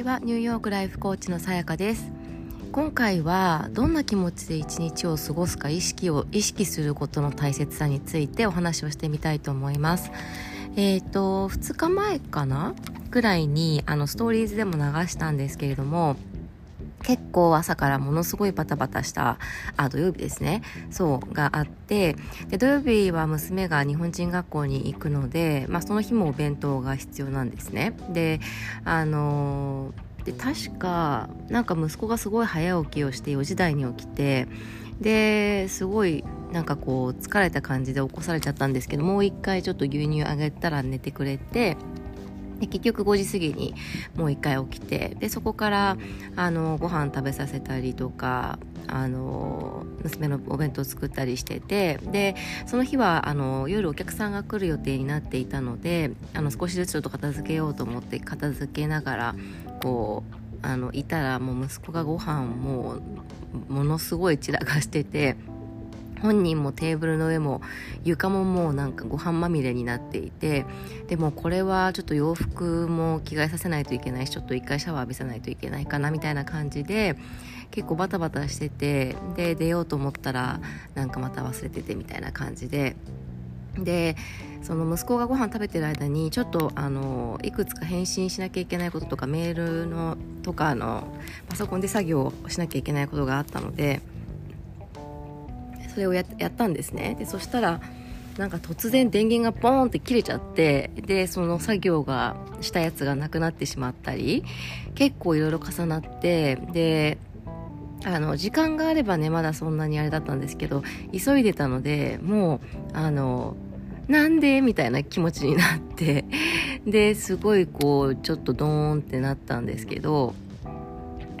ちは。ニューヨークライフコーチのさやかです。今回はどんな気持ちで一日を過ごすか意識を意識することの大切さについてお話をしてみたいと思います。えっ、ー、と2日前かな？ぐらいにあのストーリーズでも流したんですけれども結構朝からものすごいバタバタしたあ土曜日ですね。そうがあってで土曜日は娘が日本人学校に行くので、まあ、その日もお弁当が必要なんですね。であので確かなんか息子がすごい早起きをして4時台に起きてですごいなんかこう疲れた感じで起こされちゃったんですけどもう一回ちょっと牛乳あげたら寝てくれてで結局5時過ぎにもう一回起きてでそこからあのご飯食べさせたりとかあの娘のお弁当作ったりしててでその日はあの夜お客さんが来る予定になっていたのであの少しずつちょっと片付けようと思って片付けながらこうあのいたらもう息子がご飯もうものすごい散らかしてて本人もテーブルの上も床ももうなんかご飯まみれになっていてでもこれはちょっと洋服も着替えさせないといけないしちょっと一回シャワー浴びさないといけないかなみたいな感じで結構バタバタしててで出ようと思ったらなんかまた忘れててみたいな感じででその息子がご飯食べてる間にちょっとあのいくつか返信しなきゃいけないこととかメールのとかのパソコンで作業をしなきゃいけないことがあったのでそれをやったんですね。でそしたらなんか突然電源がポーンって切れちゃってでその作業がしたやつがなくなってしまったり結構いろいろ重なってであの時間があればねまだそんなにあれだったんですけど急いでたのでもうあのなんでみたいな気持ちになって ですごいこうちょっとドーンってなったんですけど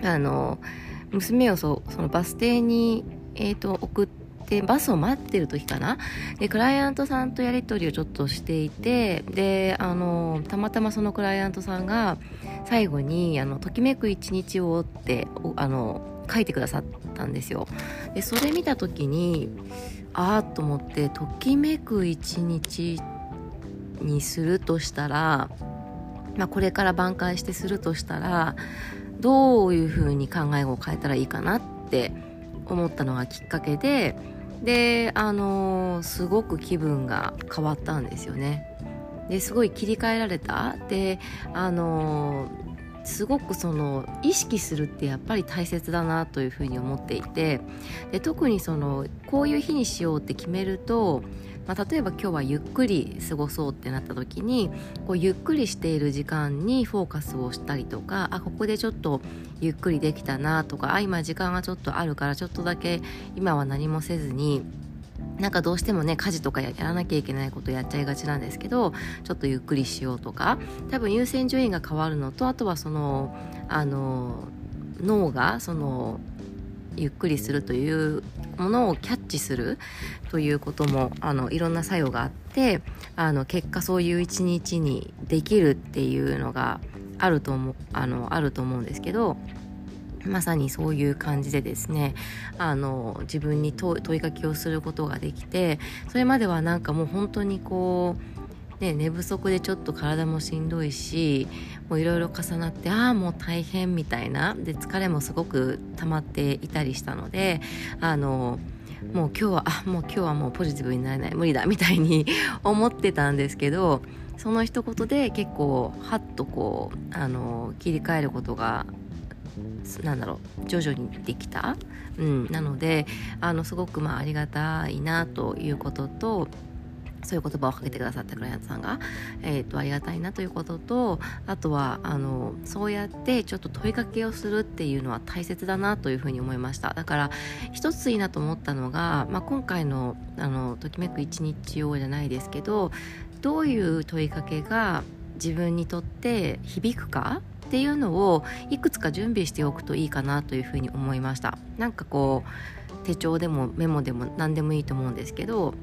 あの娘をそそのバス停に、えーと送ってでバスを待ってる時かな？でクライアントさんとやり取りをちょっとしていてであのたまたまそのクライアントさんが最後に「あのときめく一日を」ってあの書いてくださったんですよ。でそれ見た時にああと思ってときめく一日にするとしたら、まあ、これから挽回してするとしたらどういうふうに考えを変えたらいいかなって思ったのがきっかけでであのー、すごく気分が変わったんですよね。ですごい切り替えられた。であのー、すごくその意識するってやっぱり大切だなというふうに思っていてで特にそのこういう日にしようって決めるとまあ、例えば今日はゆっくり過ごそうってなった時にこうゆっくりしている時間にフォーカスをしたりとかあここでちょっとゆっくりできたなとかあ今時間がちょっとあるからちょっとだけ今は何もせずになんかどうしてもね家事とかやらなきゃいけないことやっちゃいがちなんですけどちょっとゆっくりしようとか多分優先順位が変わるのとあとはそのあの脳がそのゆっくりするというものをキャッチするということもあのいろんな作用があってあの結果そういう一日にできるっていうのがあると思あのあると思うんですけどまさにそういう感じでですねあの自分に問いかけをすることができてそれまではなんかもう本当にこうね、寝不足でちょっと体もしんどいしもういろいろ重なってああもう大変みたいなで疲れもすごく溜まっていたりしたのであのもう今日はあもう今日はもうポジティブになれない無理だみたいに 思ってたんですけどその一言で結構ハッとこうあの切り替えることがなんだろう徐々にできた、うん、なのであのすごくまあありがたいなということとそういう言葉をかけてくださったクライアントさんが、えーと、ありがたいなということとあとはあのそうやってちょっと問いかけをするっていうのは大切だなというふうに思いました。だから一ついいなと思ったのが、まあ、今回のあの「ときめく一日を」じゃないですけどどういう問いかけが自分にとって響くかっていうのをいくつか準備しておくといいかなというふうに思いました。なんかこう手帳でもメモでも何でもいいと思うんですけど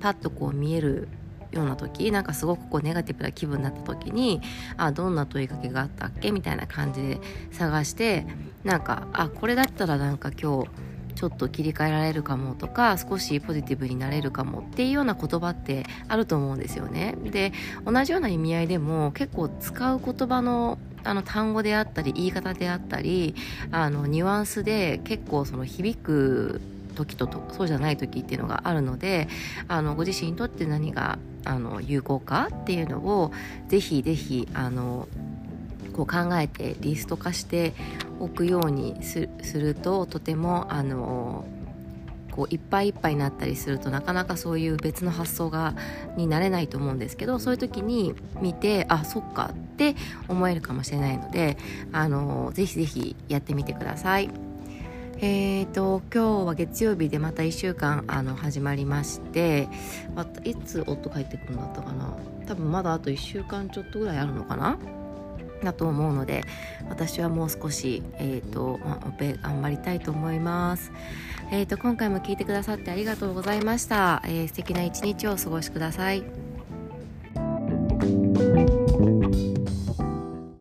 パッとこう見えるような時なんかすごくこうネガティブな気分になった時にあどんな問いかけがあったっけみたいな感じで探してなんかあこれだったらなんか今日ちょっと切り替えられるかもとか少しポジティブになれるかもっていうような言葉ってあると思うんですよね。で同じような意味合いでも結構使う言葉のあの単語であったり言い方であったりあのニュアンスで結構その響く時とそうじゃない時っていうのがあるのであのご自身にとって何があの有効かっていうのをぜひぜひあのこう考えてリスト化しておくようにするととてもあのこういっぱいいっぱいになったりするとなかなかそういう別の発想がになれないと思うんですけどそういう時に見てあそっかって思えるかもしれないのであのぜひぜひやってみてください。えーと、今日は月曜日でまた1週間あの始まりましてまたいつ夫帰ってくるんだったかな？多分まだあと1週間ちょっとぐらいあるのかな？だと思うので私はもう少し、えーとまあ、オペ頑張りたいと思います、えーと、今回も聞いてくださってありがとうございました、えー、素敵な一日をお過ごしください。